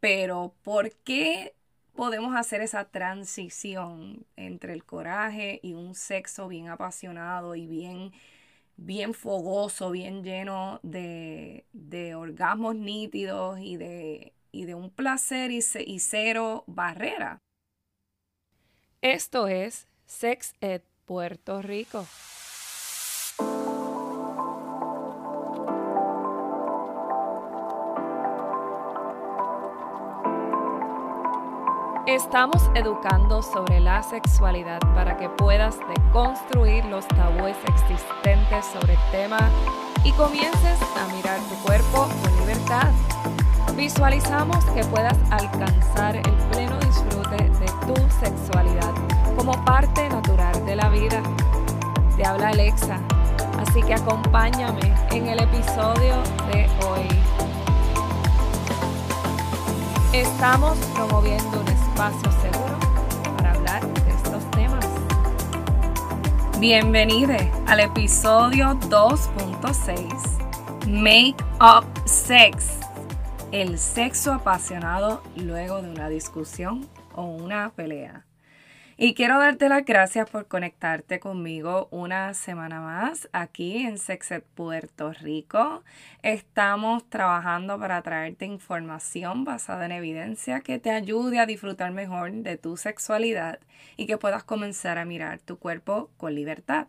Pero ¿por qué podemos hacer esa transición entre el coraje y un sexo bien apasionado y bien, bien fogoso, bien lleno de, de orgasmos nítidos y de, y de un placer y, cero barrera? Esto es Sex Ed Puerto Rico. Estamos educando sobre la sexualidad para que puedas deconstruir los tabúes existentes sobre el tema y comiences a mirar tu cuerpo con libertad. Visualizamos que puedas alcanzar el pleno disfrute de tu sexualidad como parte natural de la vida. Te habla Alexa, así que acompáñame en el episodio de hoy. Estamos promoviendo un espacio seguro para hablar de estos temas. Bienvenido al episodio 2.6 Make Up Sex. El sexo apasionado luego de una discusión o una pelea. Y quiero darte las gracias por conectarte conmigo una semana más aquí en Sexet Puerto Rico. Estamos trabajando para traerte información basada en evidencia que te ayude a disfrutar mejor de tu sexualidad y que puedas comenzar a mirar tu cuerpo con libertad.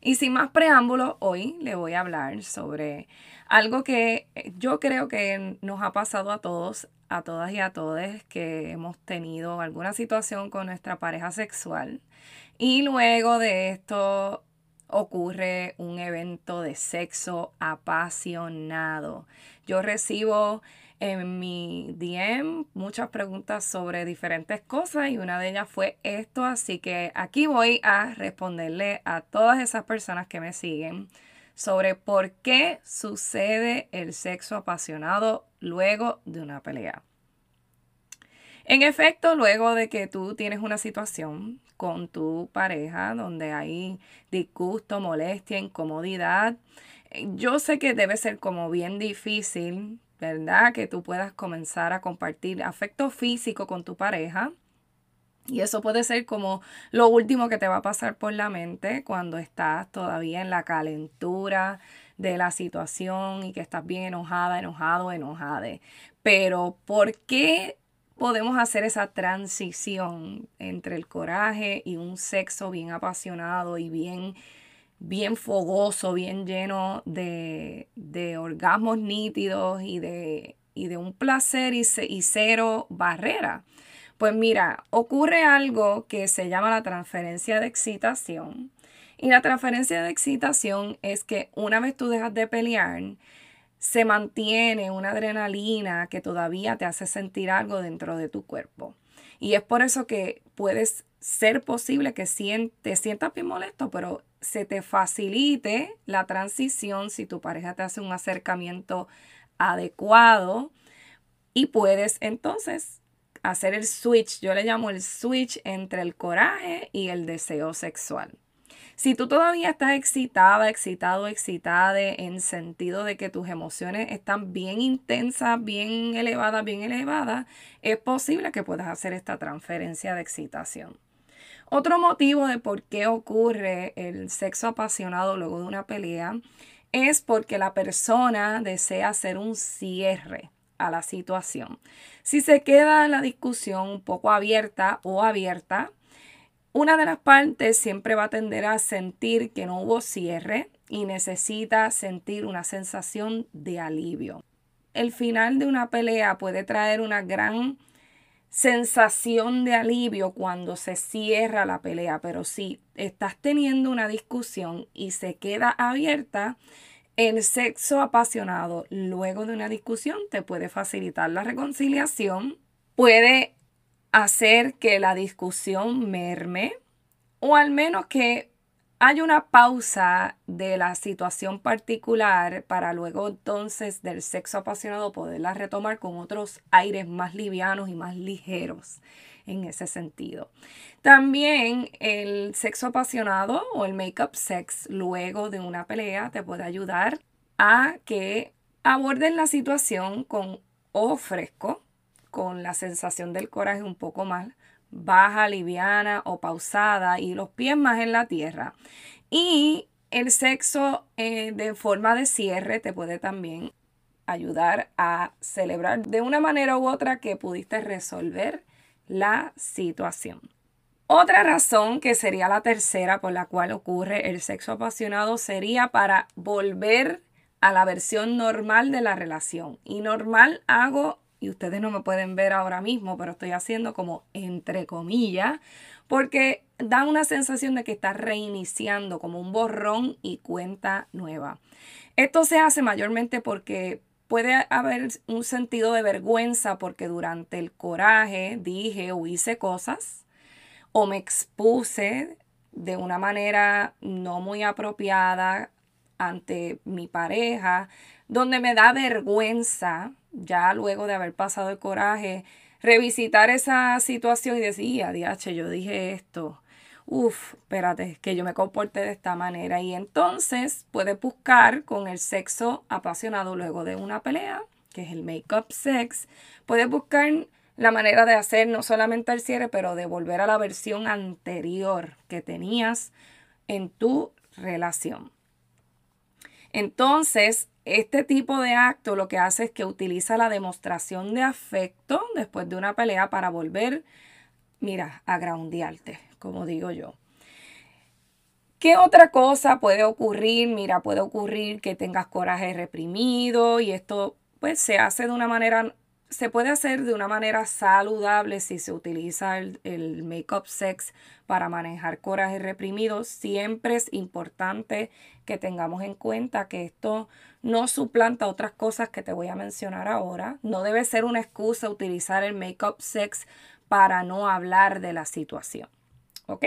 Y sin más preámbulos, hoy le voy a hablar sobre algo que yo creo que nos ha pasado a todos a todas y a todos que hemos tenido alguna situación con nuestra pareja sexual y luego de esto ocurre un evento de sexo apasionado. Yo recibo en mi DM muchas preguntas sobre diferentes cosas y una de ellas fue esto, así que aquí voy a responderle a todas esas personas que me siguen sobre por qué sucede el sexo apasionado luego de una pelea. En efecto, luego de que tú tienes una situación con tu pareja donde hay disgusto, molestia, incomodidad, yo sé que debe ser como bien difícil, ¿verdad? Que tú puedas comenzar a compartir afecto físico con tu pareja. Y eso puede ser como lo último que te va a pasar por la mente cuando estás todavía en la calentura de la situación y que estás bien enojada, enojado, enojada. Pero ¿por qué podemos hacer esa transición entre el coraje y un sexo bien apasionado y bien, bien fogoso, bien lleno de, de orgasmos nítidos y de, y de un placer y, y cero barrera. Pues mira, ocurre algo que se llama la transferencia de excitación. Y la transferencia de excitación es que una vez tú dejas de pelear, se mantiene una adrenalina que todavía te hace sentir algo dentro de tu cuerpo. Y es por eso que puedes ser posible que te sientas bien molesto, pero se te facilite la transición si tu pareja te hace un acercamiento adecuado y puedes entonces hacer el switch, yo le llamo el switch entre el coraje y el deseo sexual. Si tú todavía estás excitada, excitado, excitada en sentido de que tus emociones están bien intensas, bien elevadas, bien elevadas, es posible que puedas hacer esta transferencia de excitación. Otro motivo de por qué ocurre el sexo apasionado luego de una pelea es porque la persona desea hacer un cierre a la situación. Si se queda la discusión un poco abierta o abierta, una de las partes siempre va a tender a sentir que no hubo cierre y necesita sentir una sensación de alivio. El final de una pelea puede traer una gran sensación de alivio cuando se cierra la pelea, pero si estás teniendo una discusión y se queda abierta, el sexo apasionado luego de una discusión te puede facilitar la reconciliación, puede hacer que la discusión merme o al menos que haya una pausa de la situación particular para luego entonces del sexo apasionado poderla retomar con otros aires más livianos y más ligeros en ese sentido. También el sexo apasionado o el make-up sex luego de una pelea te puede ayudar a que aborden la situación con ojo fresco, con la sensación del coraje un poco más baja, liviana o pausada y los pies más en la tierra. Y el sexo eh, de forma de cierre te puede también ayudar a celebrar de una manera u otra que pudiste resolver la situación. Otra razón, que sería la tercera por la cual ocurre el sexo apasionado, sería para volver a la versión normal de la relación. Y normal hago, y ustedes no me pueden ver ahora mismo, pero estoy haciendo como entre comillas, porque da una sensación de que está reiniciando como un borrón y cuenta nueva. Esto se hace mayormente porque puede haber un sentido de vergüenza porque durante el coraje dije o hice cosas o me expuse de una manera no muy apropiada ante mi pareja, donde me da vergüenza, ya luego de haber pasado el coraje, revisitar esa situación y decir, adiache, yo dije esto, Uf, espérate, que yo me comporte de esta manera. Y entonces puedes buscar con el sexo apasionado luego de una pelea, que es el make-up sex. Puedes buscar la manera de hacer no solamente el cierre, pero de volver a la versión anterior que tenías en tu relación. Entonces, este tipo de acto lo que hace es que utiliza la demostración de afecto después de una pelea para volver, mira, a groundearte, como digo yo. ¿Qué otra cosa puede ocurrir? Mira, puede ocurrir que tengas coraje reprimido y esto pues se hace de una manera, se puede hacer de una manera saludable si se utiliza el, el make-up sex para manejar coraje reprimido. Siempre es importante que tengamos en cuenta que esto no suplanta otras cosas que te voy a mencionar ahora. No debe ser una excusa utilizar el make-up sex para no hablar de la situación. ¿Ok?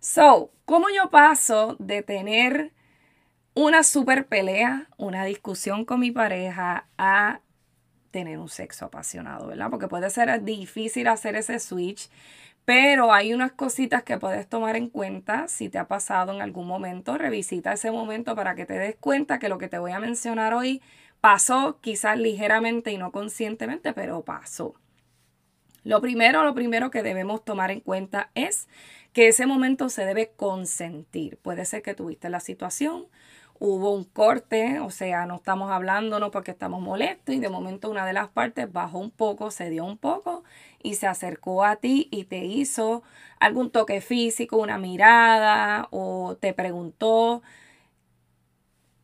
So, ¿cómo yo paso de tener una super pelea, una discusión con mi pareja, a tener un sexo apasionado, ¿verdad? Porque puede ser difícil hacer ese switch, pero hay unas cositas que puedes tomar en cuenta si te ha pasado en algún momento. Revisita ese momento para que te des cuenta que lo que te voy a mencionar hoy pasó quizás ligeramente y no conscientemente, pero pasó. Lo primero, lo primero que debemos tomar en cuenta es que ese momento se debe consentir. Puede ser que tuviste la situación, hubo un corte, o sea, no estamos hablándonos porque estamos molestos y de momento una de las partes bajó un poco, se dio un poco y se acercó a ti y te hizo algún toque físico, una mirada o te preguntó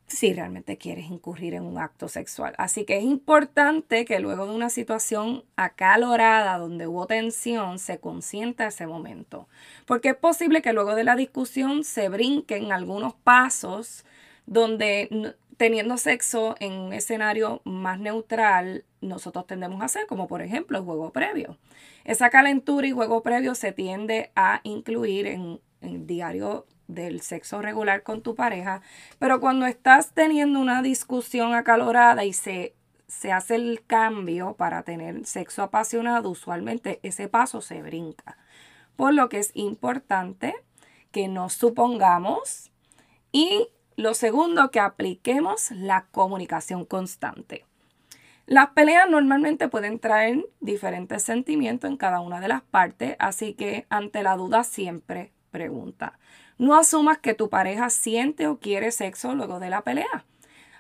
si realmente quieres incurrir en un acto sexual. Así que es importante que luego de una situación acalorada donde hubo tensión se consienta ese momento. Porque es posible que luego de la discusión se brinquen algunos pasos donde teniendo sexo en un escenario más neutral nosotros tendemos a hacer, como por ejemplo el juego previo. Esa calentura y juego previo se tiende a incluir en, el diario del sexo regular con tu pareja, pero cuando estás teniendo una discusión acalorada y se, se hace el cambio para tener sexo apasionado, usualmente ese paso se brinca. Por lo que es importante que nos supongamos y lo segundo, que apliquemos la comunicación constante. Las peleas normalmente pueden traer diferentes sentimientos en cada una de las partes, así que ante la duda siempre pregunta. No asumas que tu pareja siente o quiere sexo luego de la pelea.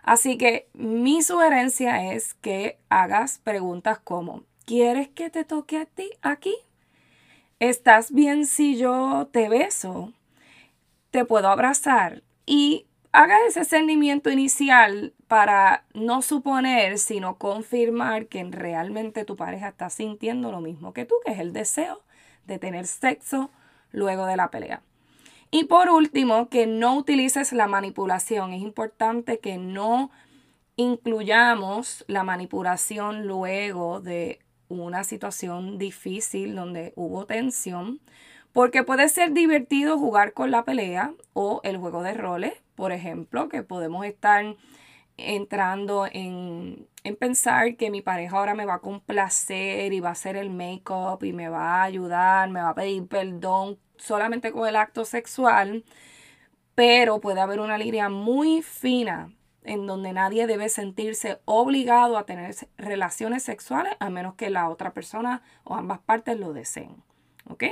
Así que mi sugerencia es que hagas preguntas como, ¿quieres que te toque a ti aquí? ¿Estás bien si yo te beso? ¿Te puedo abrazar? Y haga ese sentimiento inicial para no suponer, sino confirmar que realmente tu pareja está sintiendo lo mismo que tú, que es el deseo de tener sexo luego de la pelea. Y por último, que no utilices la manipulación. Es importante que no incluyamos la manipulación luego de una situación difícil donde hubo tensión, porque puede ser divertido jugar con la pelea o el juego de roles, por ejemplo, que podemos estar entrando en, en, pensar que mi pareja ahora me va a complacer y va a hacer el make-up y me va a ayudar, me va a pedir perdón solamente con el acto sexual, pero puede haber una línea muy fina en donde nadie debe sentirse obligado a tener relaciones sexuales a menos que la otra persona o ambas partes lo deseen. ¿Ok?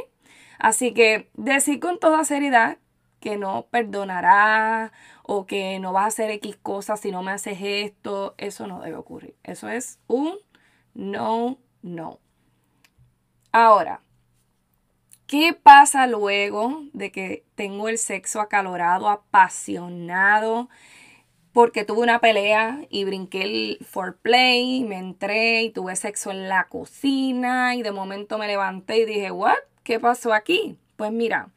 Así que decir con toda seriedad que no perdonará o que no vas a hacer X cosas si no me haces esto, eso no debe ocurrir. Eso es un no, no. Ahora, ¿qué pasa luego de que tengo el sexo acalorado, apasionado? Porque tuve una pelea y brinqué el foreplay, me entré y tuve sexo en la cocina y de momento me levanté y dije, ¿what? ¿Qué pasó aquí? Pues mira,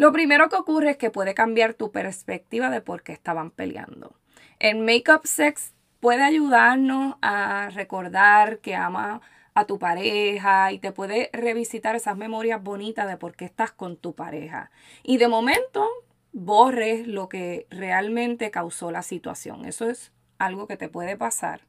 lo primero que ocurre es que puede cambiar tu perspectiva de por qué estaban peleando. El make-up sex puede ayudarnos a recordar que ama a tu pareja y te puede revisitar esas memorias bonitas de por qué estás con tu pareja. Y de momento borres lo que realmente causó la situación. Eso es algo que te puede pasar.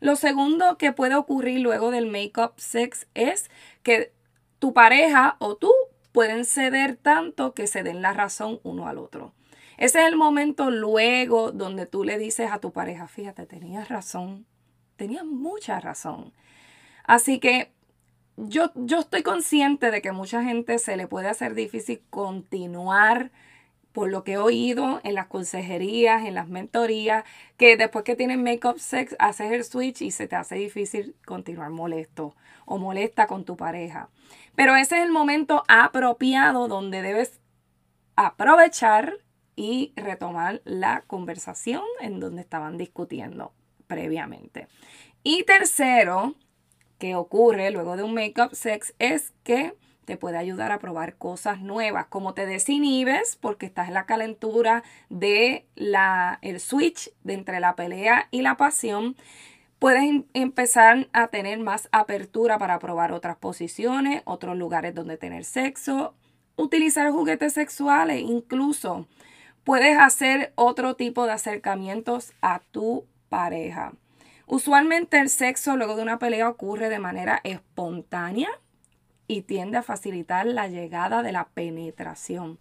Lo segundo que puede ocurrir luego del make-up sex es que tu pareja o tú pueden ceder tanto que se den la razón uno al otro. Ese es el momento luego donde tú le dices a tu pareja, fíjate, tenías razón, tenías mucha razón. Así que yo, yo estoy consciente de que mucha gente se le puede hacer difícil continuar por lo que he oído en las consejerías, en las mentorías, que después que tienes make-up sex, haces el switch y se te hace difícil continuar molesto o molesta con tu pareja. Pero ese es el momento apropiado donde debes aprovechar y retomar la conversación en donde estaban discutiendo previamente. Y tercero, que ocurre luego de un make-up sex es que te puede ayudar a probar cosas nuevas, como te desinhibes porque estás en la calentura de el switch de entre la pelea y la pasión puedes em, empezar a tener más apertura para probar otras posiciones, otros lugares donde tener sexo, utilizar juguetes sexuales, incluso puedes hacer otro tipo de acercamientos a tu pareja. Usualmente el sexo luego de una pelea ocurre de manera espontánea y tiende a facilitar la llegada de la penetración.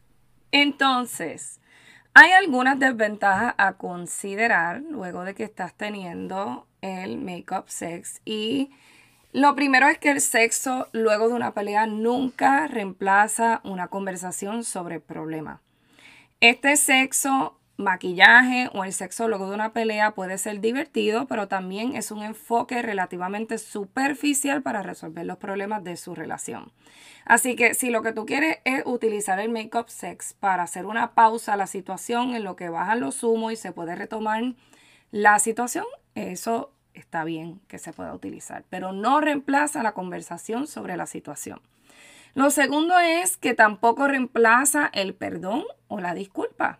Entonces, hay algunas desventajas a considerar luego de que estás teniendo el make-up sex. Y lo primero es que el sexo luego de una pelea nunca reemplaza una conversación sobre el problema. Este sexo, maquillaje o el sexo luego de una pelea puede ser divertido, pero también es un enfoque relativamente superficial para resolver los problemas de su relación. Así que si lo que tú quieres es utilizar el make-up sex para hacer una pausa a la situación en lo que bajan los humos y se puede retomar la situación, eso está bien que se pueda utilizar, pero no reemplaza la conversación sobre la situación. Lo segundo es que tampoco reemplaza el perdón o la disculpa.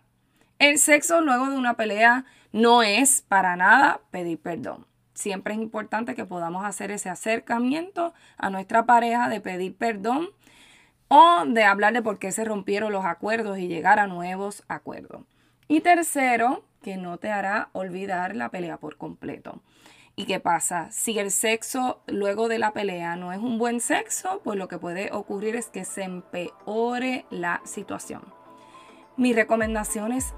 El sexo luego de una pelea no es para nada pedir perdón. Siempre es importante que podamos hacer ese acercamiento a nuestra pareja de pedir perdón o de hablar de por qué se rompieron los acuerdos y llegar a nuevos acuerdos. Y tercero, que no te hará olvidar la pelea por completo. ¿Y qué pasa? Si el sexo luego de la pelea no es un buen sexo, pues lo que puede ocurrir es que se empeore la situación. Mi recomendación es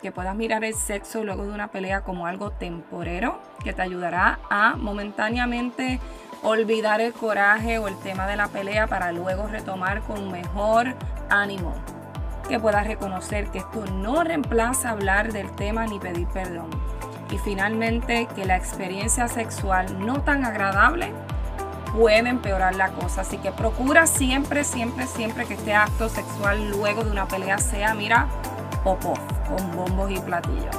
que puedas mirar el sexo luego de una pelea como algo temporero que te ayudará a momentáneamente olvidar el coraje o el tema de la pelea para luego retomar con mejor ánimo. Que puedas reconocer que esto no reemplaza hablar del tema ni pedir perdón y finalmente que la experiencia sexual no tan agradable puede empeorar la cosa. Así que procura siempre, siempre, siempre que este acto sexual luego de una pelea sea, mira, pop con bombos y platillos.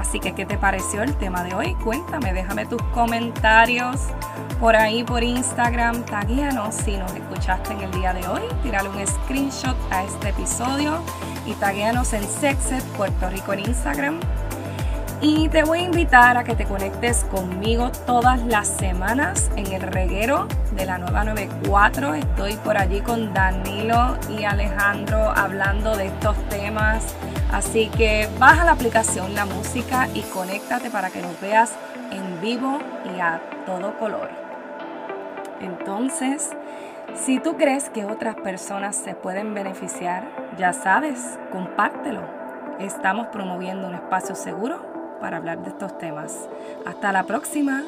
Así que, ¿qué te pareció el tema de hoy? Cuéntame, déjame tus comentarios por ahí por Instagram. Taguéanos si nos escuchaste en el día de hoy. Tírale un screenshot a este episodio y taguéanos en Sexet Puerto Rico en Instagram y te voy a invitar a que te conectes conmigo todas las semanas en el reguero de la nueva 94. Estoy por allí con Danilo y Alejandro hablando de estos temas. Así que baja la aplicación La Música y conéctate para que nos veas en vivo y a todo color. Entonces, si tú crees que otras personas se pueden beneficiar, ya sabes, compártelo estamos promoviendo un espacio seguro para hablar de estos temas. Hasta la próxima.